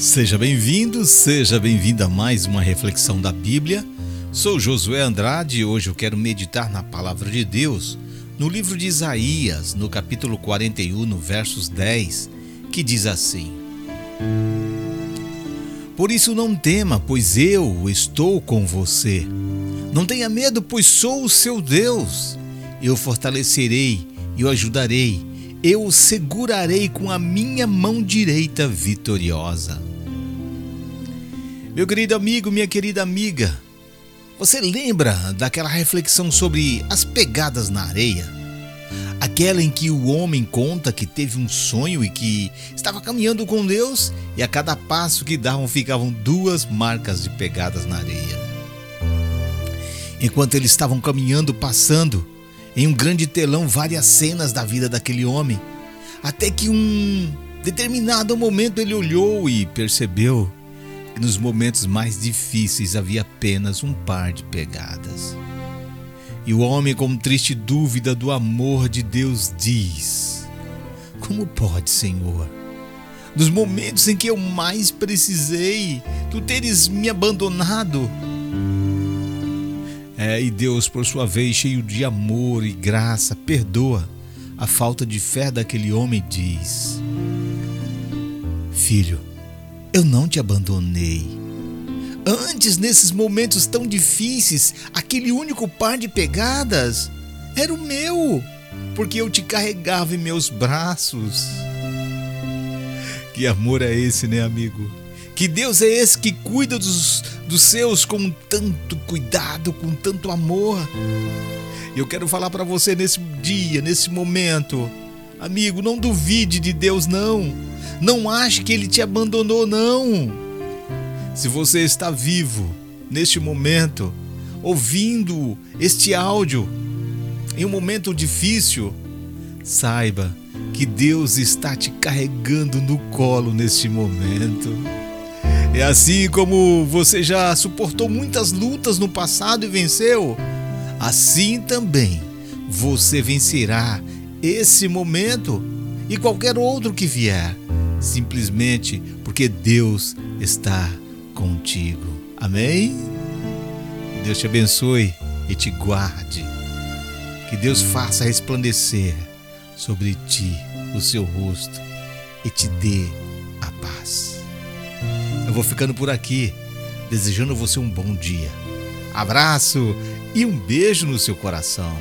Seja bem-vindo, seja bem-vinda a mais uma reflexão da Bíblia. Sou Josué Andrade e hoje eu quero meditar na palavra de Deus no livro de Isaías, no capítulo 41, no versos 10, que diz assim: Por isso não tema, pois eu estou com você. Não tenha medo, pois sou o seu Deus. Eu fortalecerei e o ajudarei. Eu o segurarei com a minha mão direita vitoriosa. Meu querido amigo, minha querida amiga, você lembra daquela reflexão sobre as pegadas na areia? Aquela em que o homem conta que teve um sonho e que estava caminhando com Deus e a cada passo que davam ficavam duas marcas de pegadas na areia. Enquanto eles estavam caminhando, passando em um grande telão várias cenas da vida daquele homem, até que um determinado momento ele olhou e percebeu nos momentos mais difíceis havia apenas um par de pegadas. E o homem, com triste dúvida do amor de Deus, diz: Como pode, Senhor? Nos momentos em que eu mais precisei, tu teres me abandonado. É, e Deus, por sua vez, cheio de amor e graça, perdoa a falta de fé daquele homem diz: Filho, eu não te abandonei. Antes, nesses momentos tão difíceis, aquele único par de pegadas era o meu, porque eu te carregava em meus braços. Que amor é esse, né, amigo? Que Deus é esse que cuida dos, dos seus com tanto cuidado, com tanto amor. Eu quero falar para você nesse dia, nesse momento, amigo, não duvide de Deus, não. Não ache que ele te abandonou, não. Se você está vivo neste momento, ouvindo este áudio, em um momento difícil, saiba que Deus está te carregando no colo neste momento. É assim como você já suportou muitas lutas no passado e venceu, assim também você vencerá esse momento e qualquer outro que vier simplesmente porque Deus está contigo. Amém? Que Deus te abençoe e te guarde. Que Deus faça resplandecer sobre ti o seu rosto e te dê a paz. Eu vou ficando por aqui, desejando você um bom dia. Abraço e um beijo no seu coração.